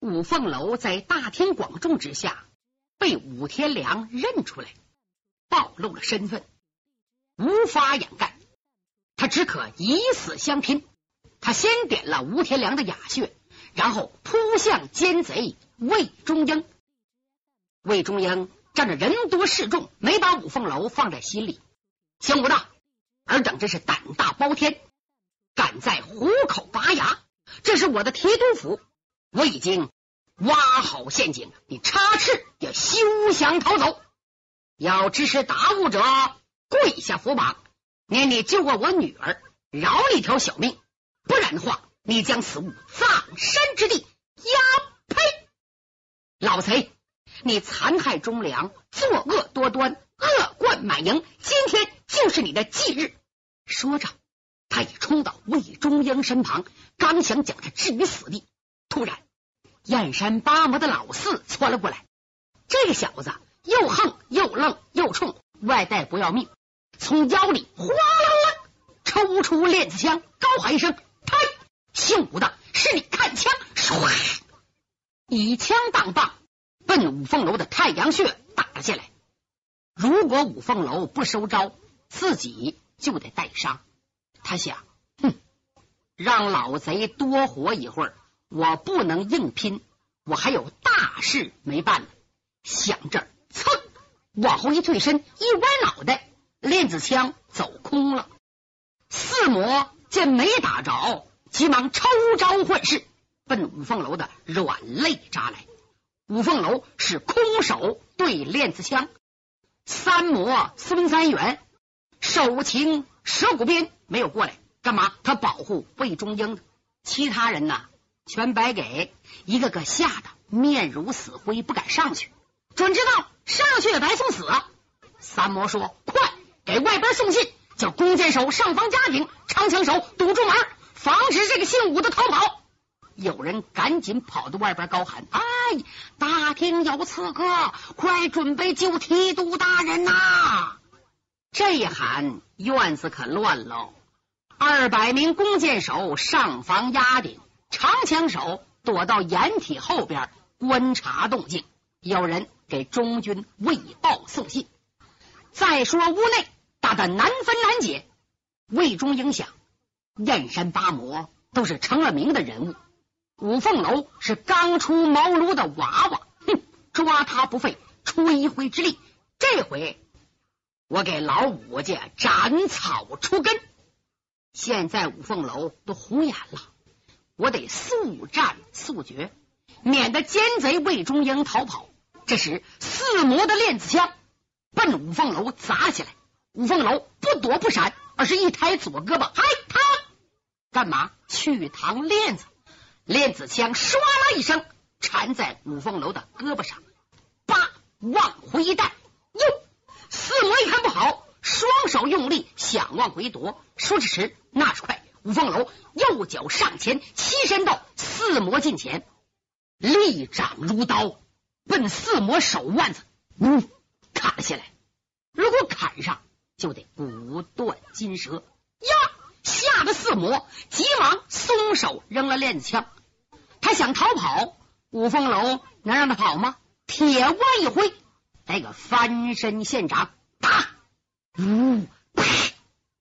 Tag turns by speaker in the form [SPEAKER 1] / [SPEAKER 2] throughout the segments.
[SPEAKER 1] 五凤楼在大庭广众之下被武天良认出来，暴露了身份，无法掩盖，他只可以死相拼。他先点了吴天良的哑穴，然后扑向奸贼魏忠英。魏忠英仗着人多势众，没把五凤楼放在心里。姓吴的，尔等真是胆大包天，敢在虎口拔牙！这是我的提督府，我已经挖好陷阱，你插翅也休想逃走。要支持达悟者，跪下伏榜，念你救过我女儿，饶你一条小命。不然的话，你将此物葬身之地。呀呸！老贼，你残害忠良，作恶多端，恶贯满盈，今天就是你的忌日。说着，他已冲到魏忠英身旁，刚想将他置于死地，突然，燕山八魔的老四窜了过来。这个小子又横又愣又冲，外带不要命，从腰里哗啦啦抽出链子枪，高喊一声。呸！姓武的是你看枪，唰，以枪当棒，奔五凤楼的太阳穴打了下来。如果五凤楼不收招，自己就得带伤。他想，哼，让老贼多活一会儿，我不能硬拼，我还有大事没办呢。想这儿，噌，往后一退身，一歪脑袋，链子枪走空了。四魔。见没打着，急忙抽招换式，奔五凤楼的软肋扎来。五凤楼是空手对链子枪，三魔孙三元手擎蛇骨鞭没有过来，干嘛？他保护魏忠英，其他人呢全白给，一个个吓得面如死灰，不敢上去。准知道上去也白送死。三魔说：“快给外边送信。”叫弓箭手上房加紧，长枪手堵住门，防止这个姓武的逃跑。有人赶紧跑到外边高喊：“哎，大厅有刺客，快准备救提督大人呐！”这一喊，院子可乱喽。二百名弓箭手上房压顶，长枪手躲到掩体后边观察动静。有人给中军卫报送信。再说屋内。打得难分难解，魏忠英想，燕山八魔都是成了名的人物，五凤楼是刚出茅庐的娃娃，哼，抓他不费吹灰之力。这回我给老五家斩草除根。现在五凤楼都红眼了，我得速战速决，免得奸贼魏忠英逃跑。这时，四魔的链子枪奔五凤楼砸起来。五凤楼不躲不闪，而是一抬左胳膊，嗨，他干嘛？去膛链子，链子枪唰啦一声缠在五凤楼的胳膊上，叭，往回一带，哟，四魔一看不好，双手用力想往回夺，说时，那时快，五凤楼右脚上前，欺身到四魔近前，利掌如刀，奔四魔手腕子，嗯，砍了下来。如果砍上，就得骨断筋折呀！吓得四魔急忙松手扔了链子枪。他想逃跑，五凤楼能让他跑吗？铁腕一挥，来个翻身现掌，打！呜！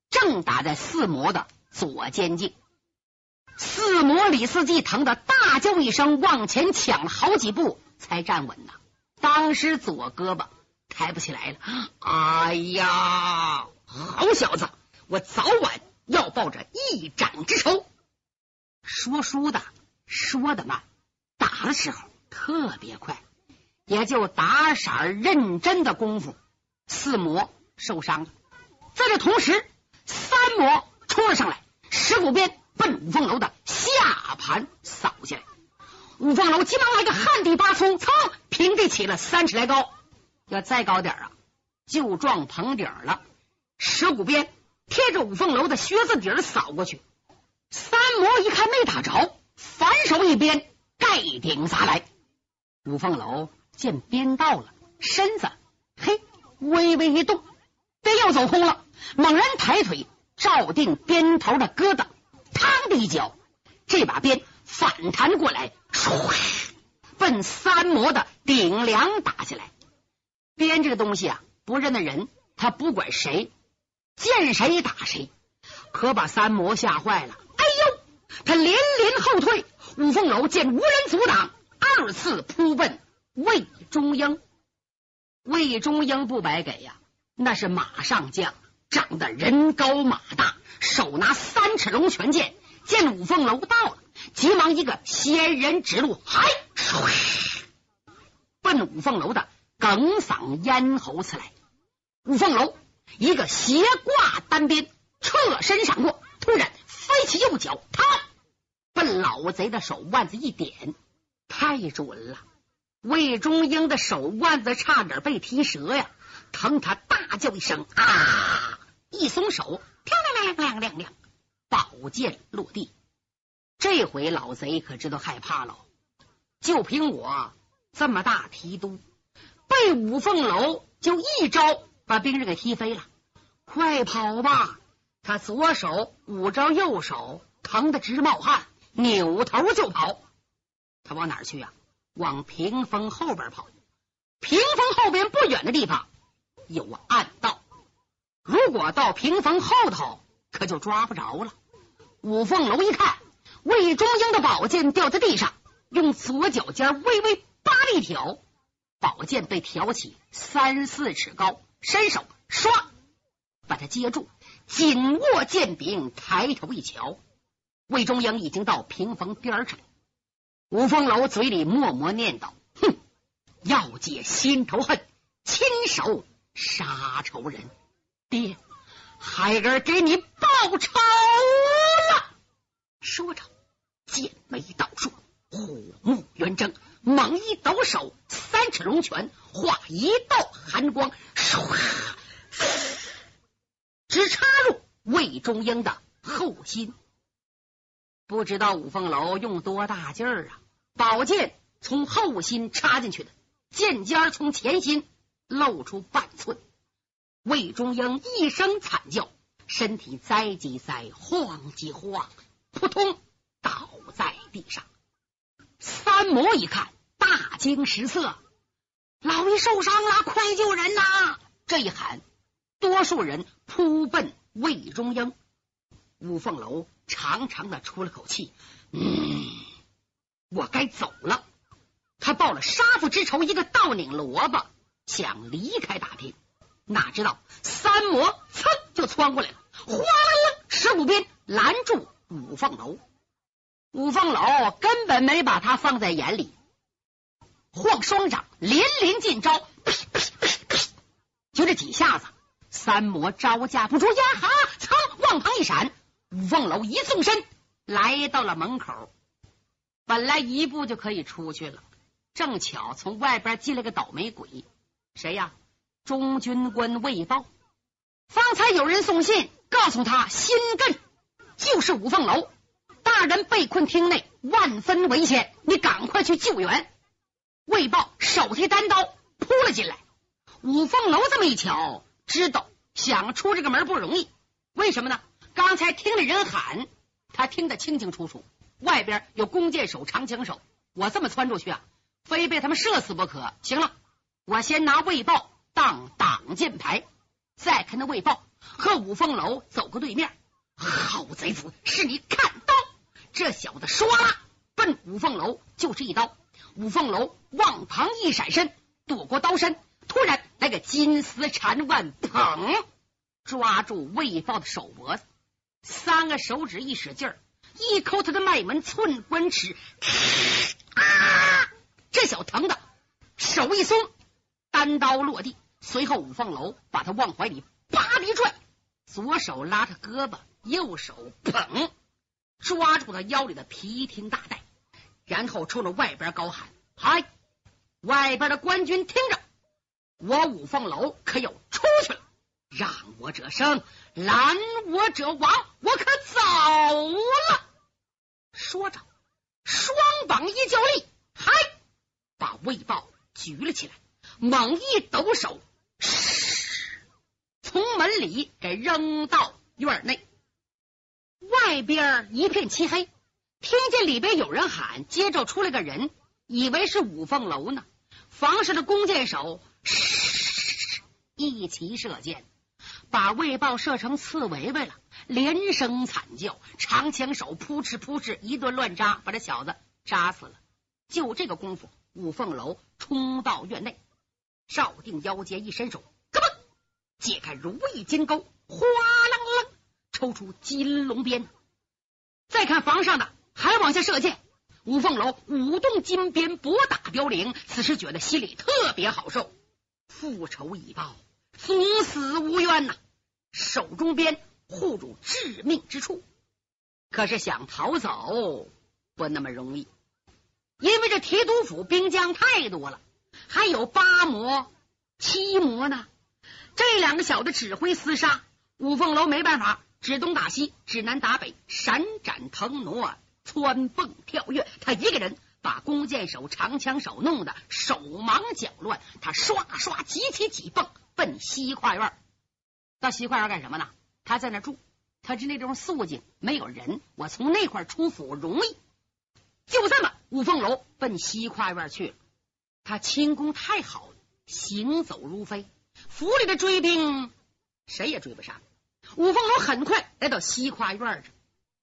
[SPEAKER 1] 正打在四魔的左肩颈。四魔李四季疼得大叫一声，往前抢了好几步才站稳呐。当时左胳膊。抬不起来了！哎呀，好小子，我早晚要报这一掌之仇。说书的说的慢，打的时候特别快，也就打色认真的功夫，四魔受伤了。在这同时，三魔冲了上来，石骨鞭奔五凤楼的下盘扫下来。五凤楼急忙来个旱地拔葱，噌，平地起了三尺来高。要再高点啊，就撞棚顶了。石骨鞭贴着五凤楼的靴子底儿扫过去，三魔一看没打着，反手一鞭盖顶砸来。五凤楼见鞭到了，身子嘿微微一动，鞭又走空了，猛然抬腿照定鞭头的疙瘩，嘡的一脚，这把鞭反弹过来，唰，奔三魔的顶梁打下来。鞭这个东西啊，不认得人，他不管谁，见谁打谁，可把三魔吓坏了。哎呦，他连连后退。五凤楼见无人阻挡，二次扑奔魏忠英。魏忠英不白给呀，那是马上将，长得人高马大，手拿三尺龙泉剑。见五凤楼到了，急忙一个仙人指路，嗨，奔五凤楼的哽嗓咽喉刺来。五凤楼一个斜挂单鞭，侧身闪过，突然飞起右脚，他奔老贼的手腕子一点，太准了。魏忠英的手腕子差点被踢折呀，疼他大叫一声啊！一松手，亮亮亮亮亮亮。宝剑落地，这回老贼可知道害怕了。就凭我这么大提督，被五凤楼就一招把兵刃给踢飞了。快跑吧！他左手捂着右手，疼得直冒汗，扭头就跑。他往哪儿去呀？往屏风后边跑。屏风后边不远的地方有暗道，如果到屏风后头。可就抓不着了。五凤楼一看，魏忠英的宝剑掉在地上，用左脚尖微微扒了一挑，宝剑被挑起三四尺高，伸手唰把它接住，紧握剑柄，抬头一瞧，魏忠英已经到屏风边上。五凤楼嘴里默默念叨：“哼，要解心头恨，亲手杀仇人。”爹。孩儿给你报仇了！说着，剑眉倒竖，虎目圆睁，猛一抖手，三尺龙拳化一道寒光，唰，直插入魏忠英的后心。不知道五凤楼用多大劲儿啊！宝剑从后心插进去的，剑尖从前心露出半寸。魏忠英一声惨叫，身体栽几栽，晃几晃，扑通倒在地上。三魔一看，大惊失色：“老爷受伤了，快救人呐！”这一喊，多数人扑奔魏忠英。五凤楼长长的出了口气：“嗯，我该走了。”他报了杀父之仇，一个倒拧萝卜，想离开大厅。哪知道三魔噌就窜过来了，哗啦啦，十股鞭拦住五凤楼。五凤楼根本没把他放在眼里，晃双掌，连连进招，就这几下子，三魔招架不住呀！哈，噌，往旁一闪，五凤楼一纵身来到了门口。本来一步就可以出去了，正巧从外边进来个倒霉鬼，谁呀？中军官魏豹，方才有人送信告诉他，新镇就是五凤楼大人被困厅内，万分危险，你赶快去救援。魏豹手提单刀扑了进来，五凤楼这么一瞧，知道想出这个门不容易。为什么呢？刚才听了人喊，他听得清清楚楚，外边有弓箭手、长枪手，我这么窜出去啊，非被他们射死不可。行了，我先拿魏豹。当挡箭牌，再看那魏豹和五凤楼走过对面。好贼子，是你看刀！这小子唰啦奔五凤楼就是一刀。五凤楼往旁一闪身，躲过刀身，突然来个金丝缠腕，砰！抓住魏豹的手脖子，三个手指一使劲，一抠他的脉门寸关尺，啊！这小疼的手一松，单刀落地。随后，五凤楼把他往怀里啪的一拽，左手拉他胳膊，右手捧抓住他腰里的皮筋大带，然后冲着外边高喊：“嗨！外边的官军听着，我五凤楼可要出去了！让我者生，拦我者亡，我可走了！”说着，双膀一交力，嗨，把魏豹举了起来，猛一抖手。从门里给扔到院内，外边一片漆黑，听见里边有人喊，接着出来个人，以为是五凤楼呢。房上的弓箭手一齐射箭，把魏豹射成刺猬猬了，连声惨叫。长枪手扑哧扑哧一顿乱扎，把这小子扎死了。就这个功夫，五凤楼冲到院内，照定腰间，一伸手，咯嘣，解开如意金钩，哗啷啷抽出金龙鞭。再看房上的，还往下射箭。五凤楼舞动金鞭搏打凋零，此时觉得心里特别好受，复仇已报，总死无冤呐！手中鞭护住致命之处，可是想逃走不那么容易，因为这提督府兵将太多了，还有八魔、七魔呢。这两个小子指挥厮杀，五凤楼没办法，指东打西，指南打北，闪展腾挪。窜蹦跳跃，他一个人把弓箭手、长枪手弄得手忙脚乱。他刷刷急起几蹦，奔西跨院。到西跨院干什么呢？他在那住，他是那种肃静，没有人。我从那块出府容易。就这么，五凤楼奔西跨院去了。他轻功太好，行走如飞，府里的追兵谁也追不上。五凤楼很快来到西跨院上。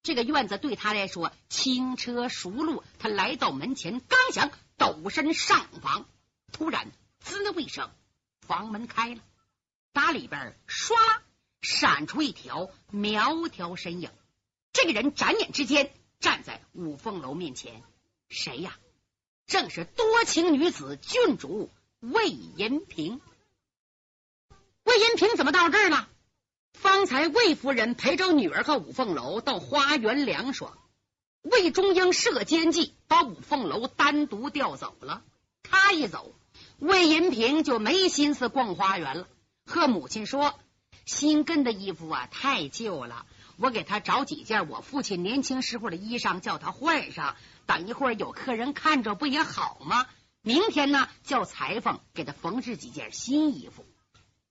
[SPEAKER 1] 这个院子对他来说轻车熟路，他来到门前，刚想抖身上房，突然滋的一声，房门开了，打里边唰闪出一条苗条身影。这个人眨眼之间站在五凤楼面前，谁呀？正是多情女子郡主魏银平。魏银平怎么到这儿了？方才魏夫人陪着女儿和五凤楼到花园凉爽，魏中英设奸计，把五凤楼单独调走了。他一走，魏银平就没心思逛花园了，和母亲说：“新跟的衣服啊太旧了，我给他找几件我父亲年轻时候的衣裳，叫他换上。等一会儿有客人看着不也好吗？明天呢，叫裁缝给他缝制几件新衣服。”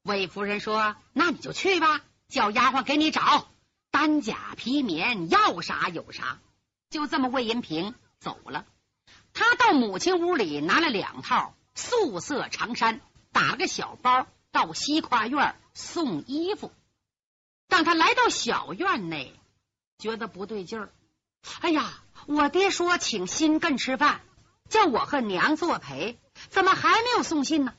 [SPEAKER 1] 魏夫人说：“那你就去吧。”叫丫鬟给你找单甲皮棉，要啥有啥。就这么，魏银平走了。他到母亲屋里拿了两套素色长衫，打了个小包，到西跨院送衣服。当他来到小院内，觉得不对劲儿。哎呀，我爹说请新根吃饭，叫我和娘作陪，怎么还没有送信呢？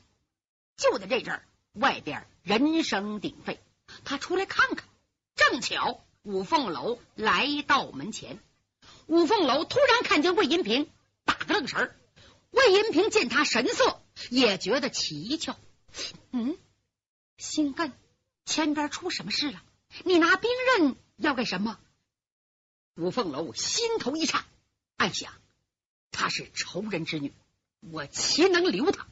[SPEAKER 1] 就在这阵儿，外边人声鼎沸。他出来看看，正巧五凤楼来到门前。五凤楼突然看见魏银平，打个愣神。魏银平见他神色，也觉得蹊跷。嗯，心艮，前边出什么事了？你拿兵刃要干什么？五凤楼心头一颤，暗想：她是仇人之女，我岂能留她？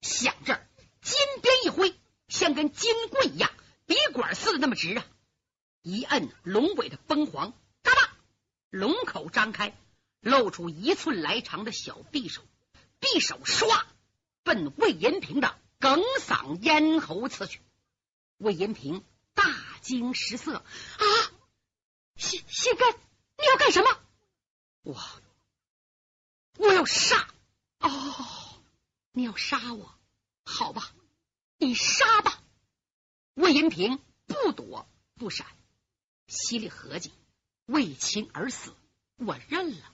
[SPEAKER 1] 想这，金鞭一挥，像根金棍一样。笔管似的那么直啊！一摁龙尾的崩簧，嘎巴，龙口张开，露出一寸来长的小匕首，匕首唰奔魏延平的哽嗓咽喉刺去。魏延平大惊失色啊！谢谢干，你要干什么？我我要杀！哦，你要杀我？好吧，你杀吧。魏银平不躲不闪，心里合计：为亲而死，我认了。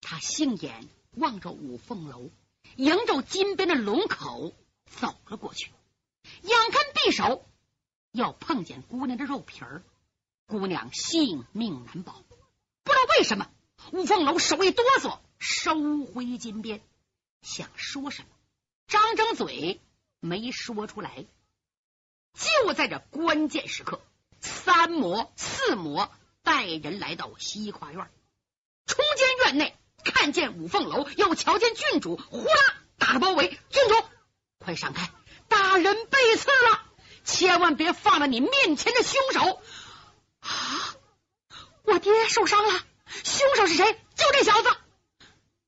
[SPEAKER 1] 他杏眼望着五凤楼，迎着金边的龙口走了过去。眼看匕首要碰见姑娘的肉皮儿，姑娘性命难保。不知道为什么，五凤楼手一哆嗦，收回金鞭，想说什么，张张嘴没说出来。就在这关键时刻，三魔四魔带人来到西跨院，冲进院内，看见五凤楼，又瞧见郡主，呼啦打了包围。郡主，快闪开！大人被刺了，千万别放了你面前的凶手！我爹受伤了，凶手是谁？就这小子！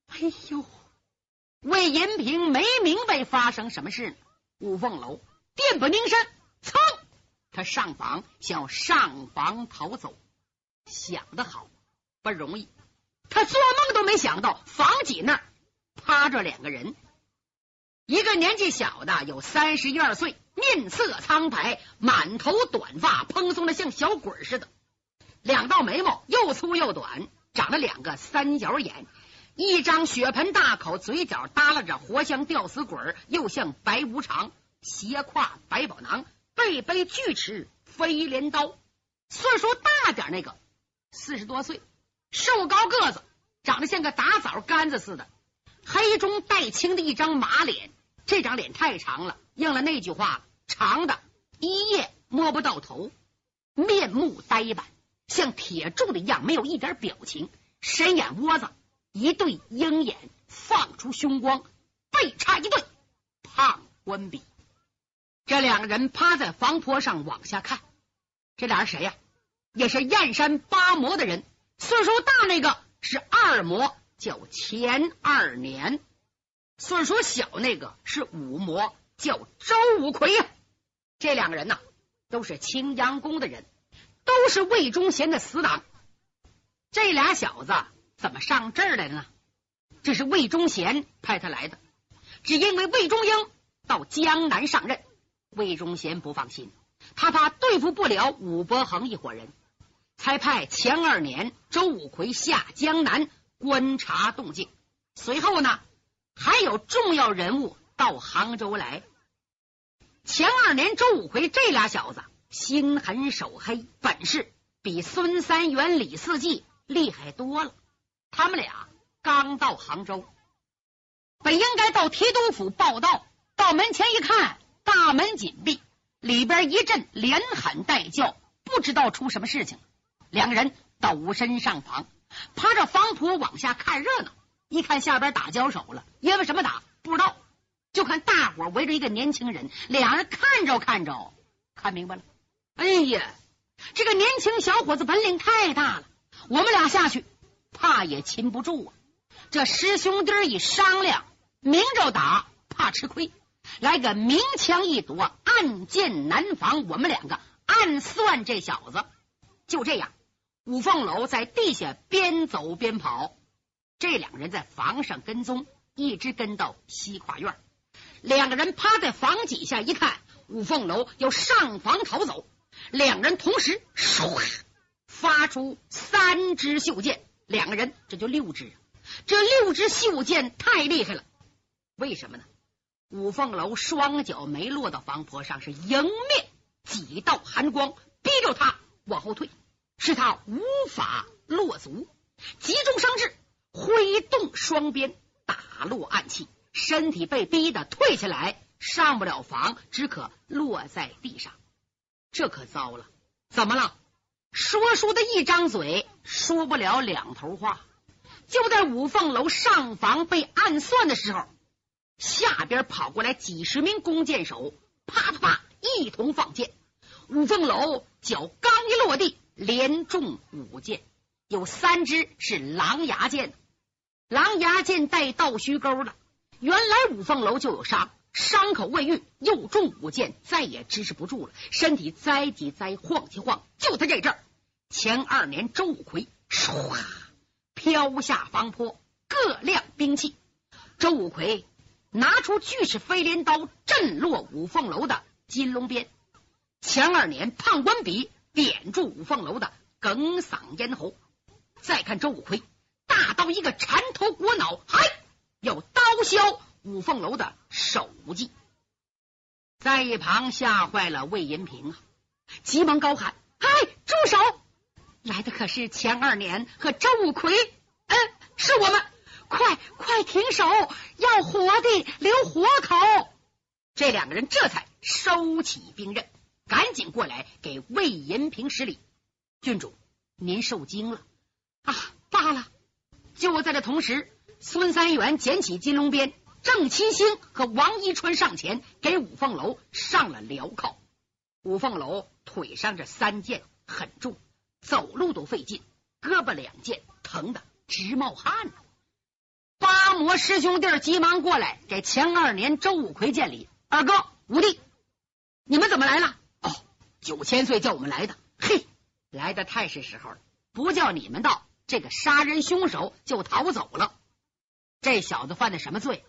[SPEAKER 1] 哎呦，魏银平没明白发生什么事呢。五凤楼电不凝身。噌！他上房，想要上房逃走，想得好，不容易。他做梦都没想到，房脊那儿趴着两个人，一个年纪小的有三十一二岁，面色苍白，满头短发蓬松的像小鬼似的，两道眉毛又粗又短，长了两个三角眼，一张血盆大口，嘴角耷拉着活像吊死鬼，又像白无常，斜挎百宝囊，背背巨齿飞镰刀。岁数大点那个四十多岁，瘦高个子，长得像个打枣干子似的。黑中带青的一张马脸，这张脸太长了，应了那句话：长的一夜摸不到头。面目呆板，像铁柱的一样，没有一点表情。深眼窝子，一对鹰眼放出凶光，背插一对胖官笔。这两个人趴在房坡上往下看，这俩人谁呀？也是燕山八魔的人。岁数大那个是二魔。叫钱二年，岁数小那个是五魔，叫周五魁呀。这两个人呐，都是青阳宫的人，都是魏忠贤的死党。这俩小子怎么上这儿来了呢？这是魏忠贤派他来的，只因为魏忠英到江南上任，魏忠贤不放心，他怕对付不了武伯衡一伙人，才派钱二年、周武魁下江南。观察动静，随后呢，还有重要人物到杭州来。前二年，周武魁这俩小子心狠手黑，本事比孙三元、李四季厉害多了。他们俩刚到杭州，本应该到提督府报道，到门前一看，大门紧闭，里边一阵连喊带叫，不知道出什么事情。两个人抖身上房。趴着房坡往下看热闹，一看下边打交手了，因为什么打不知道，就看大伙围着一个年轻人，俩人看着看着看明白了。哎呀，这个年轻小伙子本领太大了，我们俩下去怕也擒不住啊。这师兄弟一商量，明着打怕吃亏，来个明枪易躲，暗箭难防。我们两个暗算这小子，就这样。五凤楼在地下边走边跑，这两人在房上跟踪，一直跟到西跨院。两个人趴在房脊下一看，五凤楼要上房逃走，两人同时唰发出三支袖箭，两个人这就六支，这六支袖箭太厉害了。为什么呢？五凤楼双脚没落到房坡上，是迎面几道寒光，逼着他往后退。使他无法落足，急中生智，挥动双鞭打落暗器，身体被逼得退下来，上不了房，只可落在地上。这可糟了！怎么了？说书的一张嘴说不了两头话。就在五凤楼上房被暗算的时候，下边跑过来几十名弓箭手，啪啪啪一同放箭。五凤楼脚刚一落地。连中五箭，有三支是狼牙箭，狼牙箭带倒须钩的。原来五凤楼就有伤，伤口未愈，又中五箭，再也支持不住了，身体栽几栽，晃几晃。就在这阵儿，前二年周五魁唰飘下方坡，各亮兵器。周五魁拿出巨齿飞镰刀，震落五凤楼的金龙鞭。前二年胖官笔。点住五凤楼的哽嗓咽喉，再看周五魁，大刀一个缠头裹脑，嗨，要刀削五凤楼的首级。在一旁吓坏了魏银平啊，急忙高喊：“嗨，住手！来的可是钱二年和周五魁，嗯，是我们，快快停手，要活的留活口。”这两个人这才收起兵刃。赶紧过来给魏银平施礼，郡主，您受惊了啊！罢了。就在这同时，孙三元捡起金龙鞭，郑七星和王一川上前给五凤楼上了镣铐。五凤楼腿上这三箭很重，走路都费劲，胳膊两箭疼得直冒汗。八魔师兄弟急忙过来给钱二年周五魁见礼，二哥五弟，你们怎么来了？哦九千岁叫我们来的，嘿，来的太是时候了。不叫你们到，这个杀人凶手就逃走了。这小子犯的什么罪？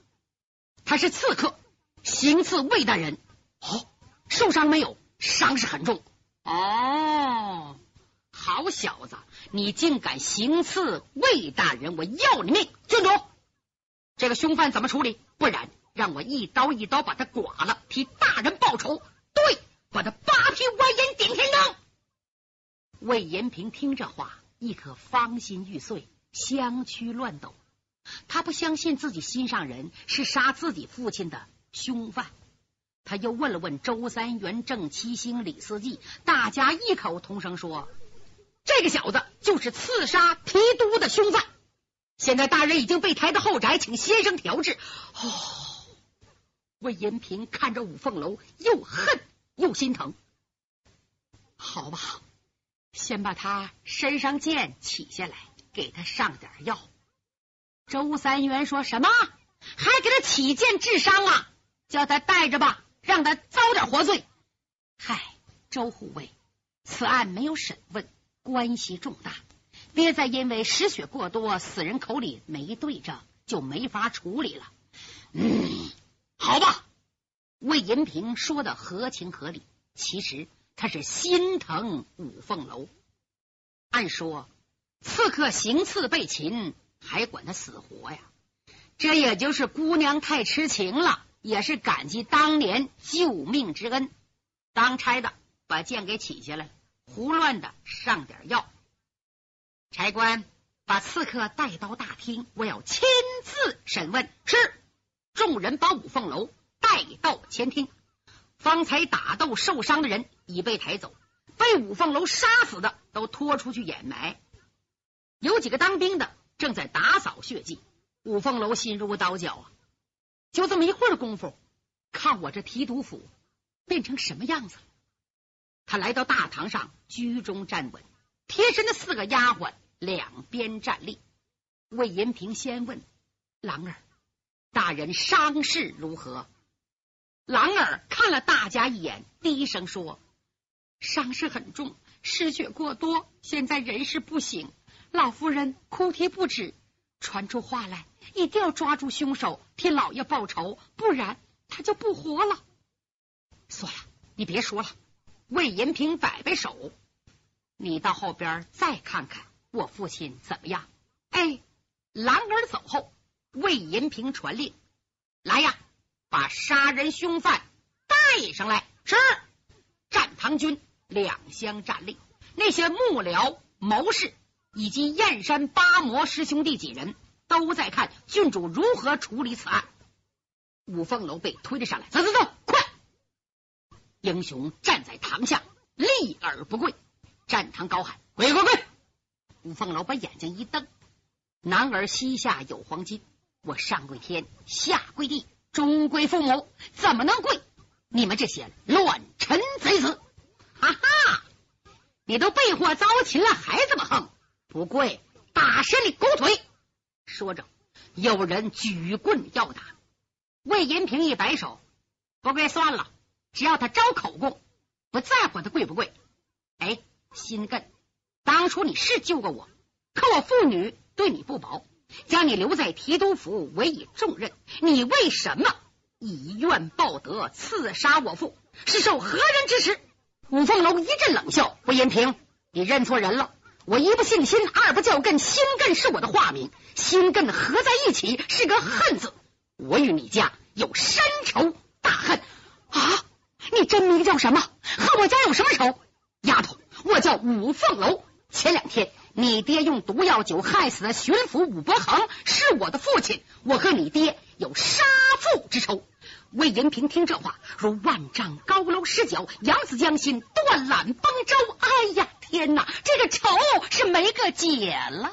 [SPEAKER 1] 他是刺客，行刺魏大人。哦，受伤没有？伤势很重。哦，好小子，你竟敢行刺魏大人，我要你命！郡主，这个凶犯怎么处理？不然让我一刀一刀把他剐了，替大人报仇。对，把他扒皮剜眼顶天灯。魏延平听这话，亦可芳心欲碎，香躯乱抖。他不相信自己心上人是杀自己父亲的凶犯。他又问了问周三元、郑七星、李四季，大家异口同声说：“这个小子就是刺杀提督的凶犯。现在大人已经被抬到后宅，请先生调治。”哦，魏延平看着五凤楼，又恨又心疼。好吧，先把他身上剑取下来，给他上点药。周三元说什么？还给他起剑治伤啊？叫他带着吧。让他遭点活罪。嗨，周护卫，此案没有审问，关系重大，别再因为失血过多，死人口里没对着，就没法处理了。嗯，好吧。魏银平说的合情合理，其实他是心疼五凤楼。按说刺客行刺被擒，还管他死活呀？这也就是姑娘太痴情了。也是感激当年救命之恩，当差的把剑给取下来，胡乱的上点药。差官把刺客带到大厅，我要亲自审问。是，众人把五凤楼带到前厅。方才打斗受伤的人已被抬走，被五凤楼杀死的都拖出去掩埋。有几个当兵的正在打扫血迹。五凤楼心如刀绞啊！就这么一会儿功夫，看我这提督府变成什么样子了。他来到大堂上，居中站稳，贴身的四个丫鬟两边站立。魏延平先问郎儿：“大人伤势如何？”郎儿看了大家一眼，低声说：“伤势很重，失血过多，现在人事不省。老夫人哭啼不止。”传出话来，一定要抓住凶手，替老爷报仇，不然他就不活了。算了，你别说了。魏银平摆摆手，你到后边再看看我父亲怎么样。哎，兰儿走后，魏银平传令：来呀，把杀人凶犯带上来。是，战唐军两相站立，那些幕僚谋士。以及燕山八魔师兄弟几人都在看郡主如何处理此案。五凤楼被推了上来，走走走，快！英雄站在堂下，立而不跪。站堂高喊：“跪跪跪！”五凤楼把眼睛一瞪：“男儿膝下有黄金，我上跪天，下跪地，终归父母，怎么能跪？你们这些乱臣贼子！哈哈，你都被祸遭擒了，还这么横！”不跪，打折你狗腿！说着，有人举棍要打。魏延平一摆手：“不跪算了，只要他招口供，不在乎他跪不跪。”哎，心艮，当初你是救过我，可我父女对你不薄，将你留在提督府委以重任，你为什么以怨报德，刺杀我父？是受何人指使？五凤楼一阵冷笑：“魏延平，你认错人了。”我一不姓辛，二不叫艮，辛艮是我的化名，辛艮合在一起是个恨字。我与你家有深仇大恨啊！你真名叫什么？和我家有什么仇？丫头，我叫五凤楼。前两天你爹用毒药酒害死了巡抚武伯衡，是我的父亲。我和你爹有杀父之仇。魏延平听这话，如万丈高楼失脚，扬子江心，断缆崩舟。哎呀！天哪，这个仇是没个解了。